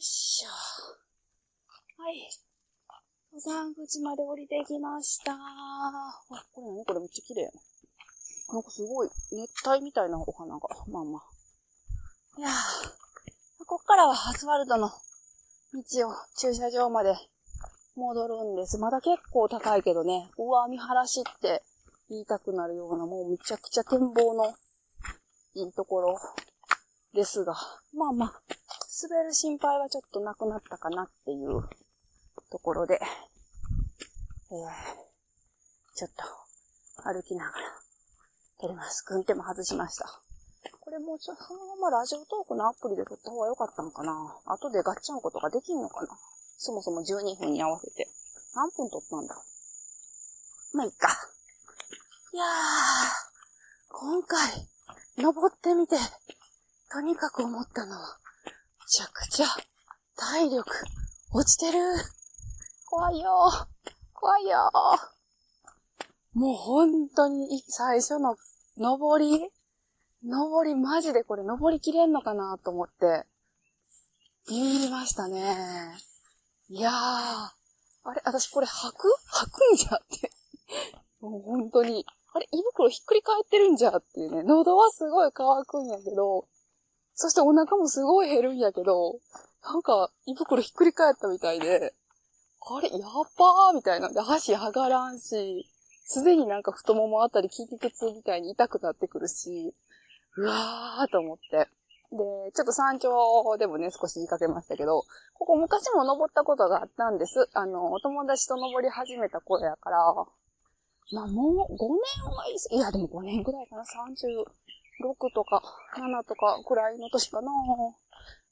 っしょ。はい。登山口まで降りてきました。あ、これ何？これめっちゃ綺麗やな。なんかすごい、熱帯みたいなお花が。まあまあ。いやー、こっからはアスファルトの道を駐車場まで戻るんです。まだ結構高いけどね、うわ、見晴らしって言いたくなるような、もうめちゃくちゃ展望のいいところですが、まあまあ、滑る心配はちょっとなくなったかなっていうところで、えー、ちょっと歩きながら、テレマスクンっても外しました。これもうちょっと、そのままラジオトークのアプリで撮った方が良かったのかな後でガッチャンコとかできんのかなそもそも12分に合わせて。何分撮ったんだ？まあ、いっか。いやー、今回、登ってみて、とにかく思ったのは、ちゃくちゃ体力落ちてる。怖いよ怖いよもう本当に最初の登り登りマジでこれ登りきれんのかなと思って、言いましたね。いやー、あれ、私これ吐く？吐くんじゃって。もう本当に。あれ、胃袋ひっくり返ってるんじゃっていうね。喉はすごい乾くんやけど、そしてお腹もすごい減るんやけど、なんか胃袋ひっくり返ったみたいで、あれ、やっばーみたいな。で、箸上がらんし、すでになんか太ももあたり筋肉痛みたいに痛くなってくるし、うわーと思って。で、ちょっと山頂でもね、少し言いかけましたけど、ここ昔も登ったことがあったんです。あの、お友達と登り始めた頃やから、まあもう5年はいいいやでも5年ぐらいかな、30 6とか7とかくらいの年かな。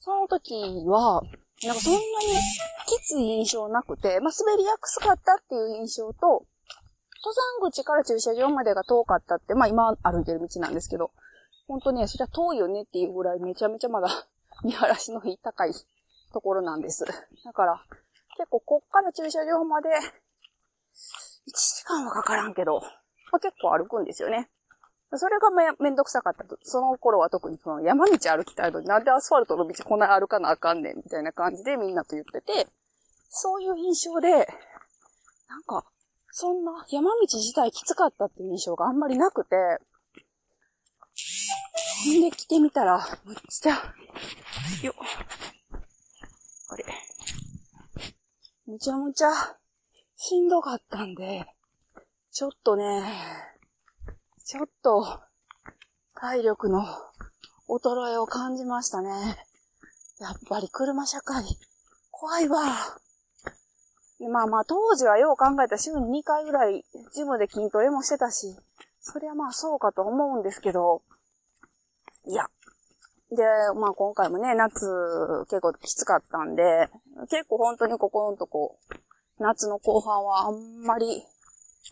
その時は、なんかそんなにきつい印象なくて、まあ滑りやすかったっていう印象と、登山口から駐車場までが遠かったって、まあ今歩いてる道なんですけど、ほんとね、そりゃ遠いよねっていうぐらいめちゃめちゃまだ 見晴らしのいい高いところなんです。だから、結構こっから駐車場まで、1時間はかからんけど、まあ、結構歩くんですよね。それがめめんどくさかったと。その頃は特にその山道歩きたいのになんでアスファルトの道こんな歩かなあかんねんみたいな感じでみんなと言ってて、そういう印象で、なんか、そんな山道自体きつかったっていう印象があんまりなくて、ほんで来てみたら、むっちゃ、よあれ。むちゃむちゃ、しんどかったんで、ちょっとね、ちょっと、体力の衰えを感じましたね。やっぱり車社会、怖いわ。まあまあ当時はよう考えた週に2回ぐらいジムで筋トレもしてたし、そりゃまあそうかと思うんですけど、いや。で、まあ今回もね、夏結構きつかったんで、結構本当にここのとこ、夏の後半はあんまり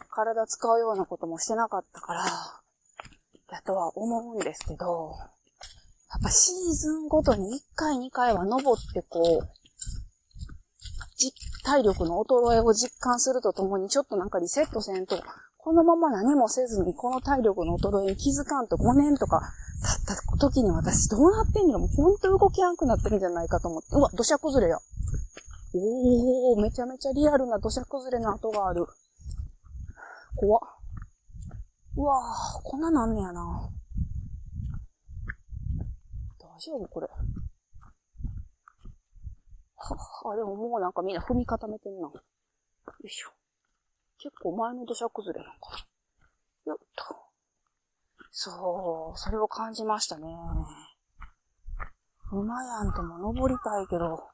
体使うようなこともしてなかったから、だとは思うんですけど、やっぱシーズンごとに1回2回は登ってこう、体力の衰えを実感するとともにちょっとなんかリセットせんと、このまま何もせずにこの体力の衰えに気づかんと5年とか経った時に私どうなってんの？もうほんと動きやんくなってるんじゃないかと思って。うわ、土砂崩れや。おー、めちゃめちゃリアルな土砂崩れの跡がある。怖っ。うわー、こんななんねやな。大丈夫これ。はあ、でももうなんかみんな踏み固めてんな。よいしょ。結構前の土砂崩れなんか。よっと。そう、それを感じましたね。馬やんとも登りたいけど、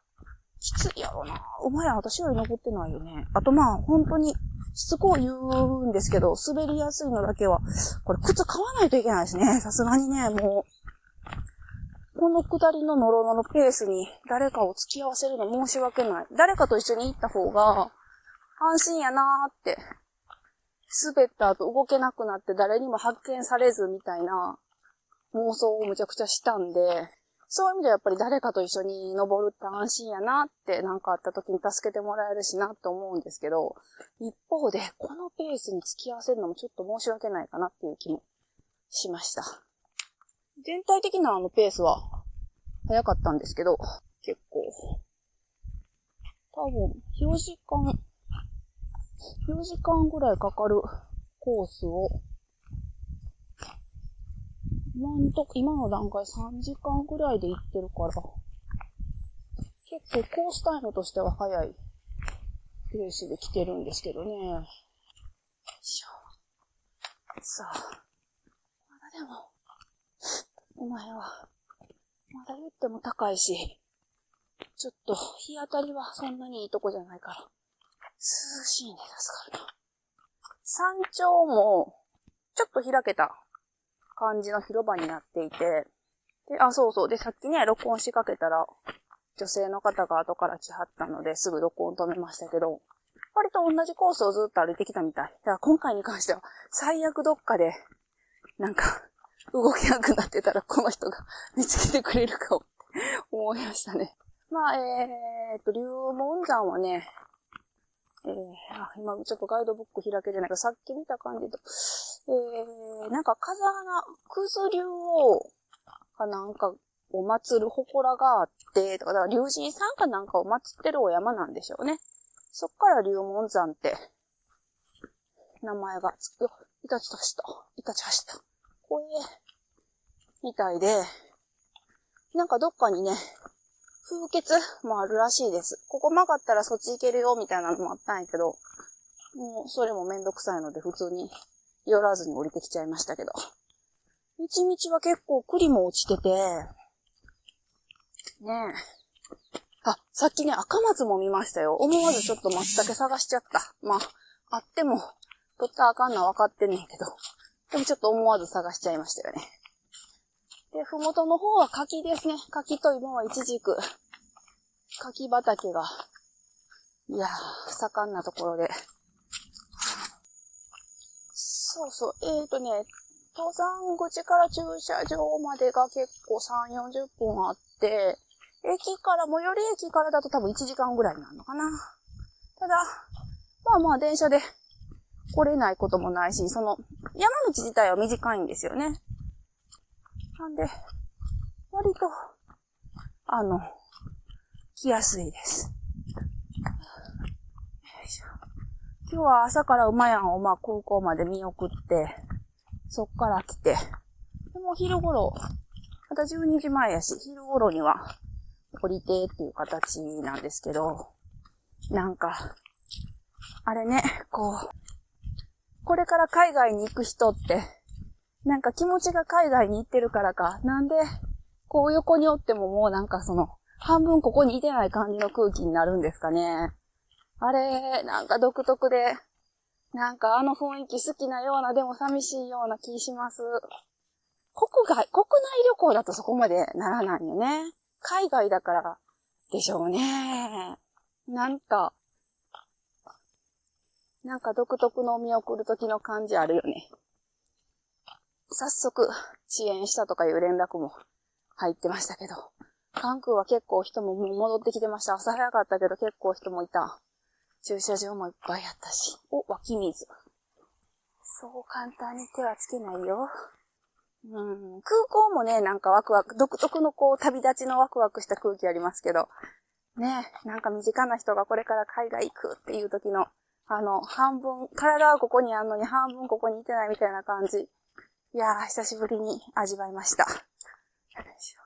きついやろな。馬やん私より登ってないよね。あとまあ、本当に、しつこう言うんですけど、滑りやすいのだけは、これ靴買わないといけないですね。さすがにね、もう、この下りのノロノロペースに誰かを付き合わせるの申し訳ない。誰かと一緒に行った方が、安心やなーって滑った後動けなくなって誰にも発見されずみたいな妄想をむちゃくちゃしたんで、そういう意味ではやっぱり誰かと一緒に登るって安心やなって何かあった時に助けてもらえるしなって思うんですけど、一方でこのペースに付き合わせるのもちょっと申し訳ないかなっていう気もしました。全体的なあのペースは早かったんですけど、結構多分、4時間、4時間ぐらいかかるコースを、今んと今の段階3時間ぐらいで行ってるから、結構コースタイムとしては早いペースで来てるんですけどね。よいしょ。さあ、まだでも、お前は、まだ言っても高いし、ちょっと日当たりはそんなにいいとこじゃないから、涼しいね、助かるな。山頂も、ちょっと開けた感じの広場になっていて、で、あ、そうそう。で、さっきね、録音しかけたら、女性の方が後から来はったので、すぐ録音止めましたけど、割と同じコースをずっと歩いてきたみたい。だから今回に関しては、最悪どっかで、なんか、動けなくなってたら、この人が見つけてくれるかもって思いましたね。まあ、えー、っと、竜門山はね、えー、あ、今ちょっとガイドブック開けてないか、さっき見た感じと、えー、なんか風穴、くず竜を、かなんか、お祭る祠があって、とか、だから竜神さんかなんかを祀ってるお山なんでしょうね。そっから竜門山って、名前がつく、イタチとした。イタチ走った。こえみたいで、なんかどっかにね、風穴もあるらしいです。ここ曲がったらそっち行けるよ、みたいなのもあったんやけど、もう、それもめんどくさいので、普通に、寄らずに降りてきちゃいましたけど。道々は結構栗も落ちてて、ねえ。あ、さっきね、赤松も見ましたよ。思わずちょっと松茸探しちゃった。まあ、あっても、取ったらあかんのは分かってんねんけど。でもちょっと思わず探しちゃいましたよね。で、ふもとの方は柿ですね。柿と今はイチジク。柿畑が、いやー、盛んなところで。そうそう、えーとね、登山口から駐車場までが結構3、40分あって、駅から、最寄り駅からだと多分1時間ぐらいになるのかな。ただ、まあまあ電車で来れないこともないし、その、山道自体は短いんですよね。なんで、割と、あの、来やすいです。今日は朝から馬やんをまあ空港まで見送って、そっから来て、でも昼頃、また12時前やし、昼頃には降りてっていう形なんですけど、なんか、あれね、こう、これから海外に行く人って、なんか気持ちが海外に行ってるからか、なんで、こう横におってももうなんかその、半分ここにいてない感じの空気になるんですかね。あれ、なんか独特で、なんかあの雰囲気好きなような、でも寂しいような気します。国外、国内旅行だとそこまでならないよね。海外だからでしょうね。なんか、なんか独特の見送る時の感じあるよね。早速、遅延したとかいう連絡も入ってましたけど、関空は結構人も戻ってきてました。朝早かったけど結構人もいた。駐車場もいっぱいあったし。お、湧き水。そう簡単に手はつけないよ。うん、空港もね、なんかワクワク、独特のこう、旅立ちのワクワクした空気ありますけど、ね、なんか身近な人がこれから海外行くっていう時の、あの、半分、体はここにあんのに半分ここにいてないみたいな感じ。いやー、久しぶりに味わいました。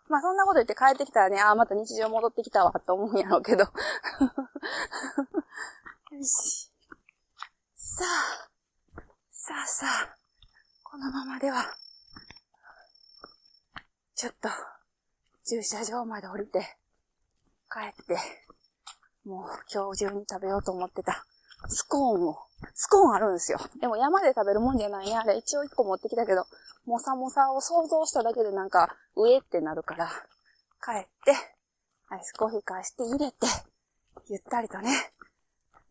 まあそんなこと言って帰ってきたらね、ああ、また日常戻ってきたわ、と思うんやろうけど。よし。さあ、さあさあ、このままでは、ちょっと、駐車場まで降りて、帰って、もう今日中に食べようと思ってたスコーンを、スコーンあるんですよ。でも山で食べるもんじゃないね。あれ一応一個持ってきたけど、もさもさを想像しただけでなんか、上ってなるから、帰って、アイスコーヒー返して入れて、ゆったりとね、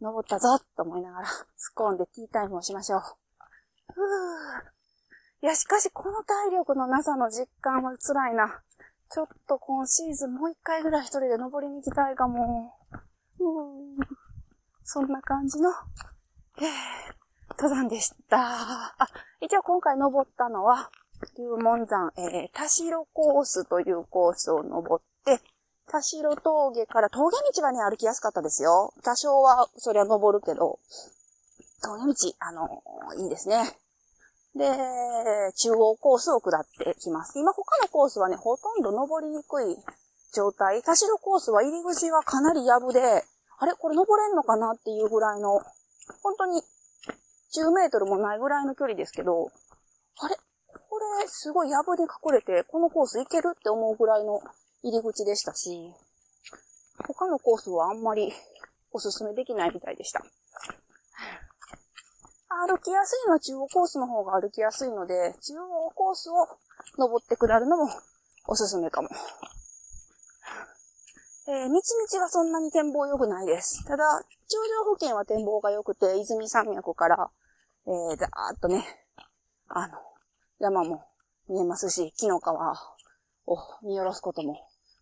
登ったぞと思いながら、スコーンでティータイムをしましょう。ふぅ。いや、しかしこの体力のなさの実感は辛いな。ちょっと今シーズンもう一回ぐらい一人で登りに行きたいかも。うん。そんな感じの、えー、登山でした。あ、一応今回登ったのは、龍門山、えー、田代コースというコースを登って、田代峠から峠道はね、歩きやすかったですよ。多少は、そりゃ登るけど、峠道、あの、いいですね。で、中央コースを下ってきます。今他のコースはね、ほとんど登りにくい状態。田代コースは入り口はかなりやぶで、あれ？これ登れんのかな？っていうぐらいの、本当に10メートルもないぐらいの距離ですけど、あれ？これすごいやぶに隠れて、このコース行けるって思うぐらいの入り口でしたし、他のコースはあんまりおすすめできないみたいでした。歩きやすいのは中央コースの方が歩きやすいので、中央コースを登って下るのもおすすめかも。えー、道々がそんなに展望良くないです。ただ、頂上付近は展望が良くて、泉山脈から、えー、ざーっとね、あの、山も見えますし、木の皮を見下ろすことも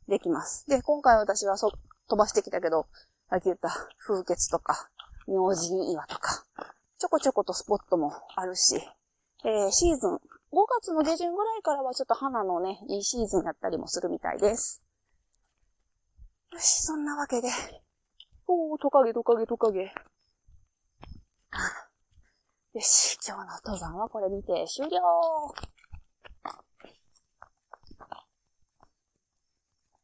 できます。で、今回私はそ、飛ばしてきたけど、さっき言った風穴とか、明神岩とか、ちょこちょことスポットもあるし、えー、シーズン、5月の下旬ぐらいからはちょっと花のね、いいシーズンやったりもするみたいです。よし、そんなわけで。おー、トカゲ、トカゲ、トカゲ。よし、今日の登山はこれにて終了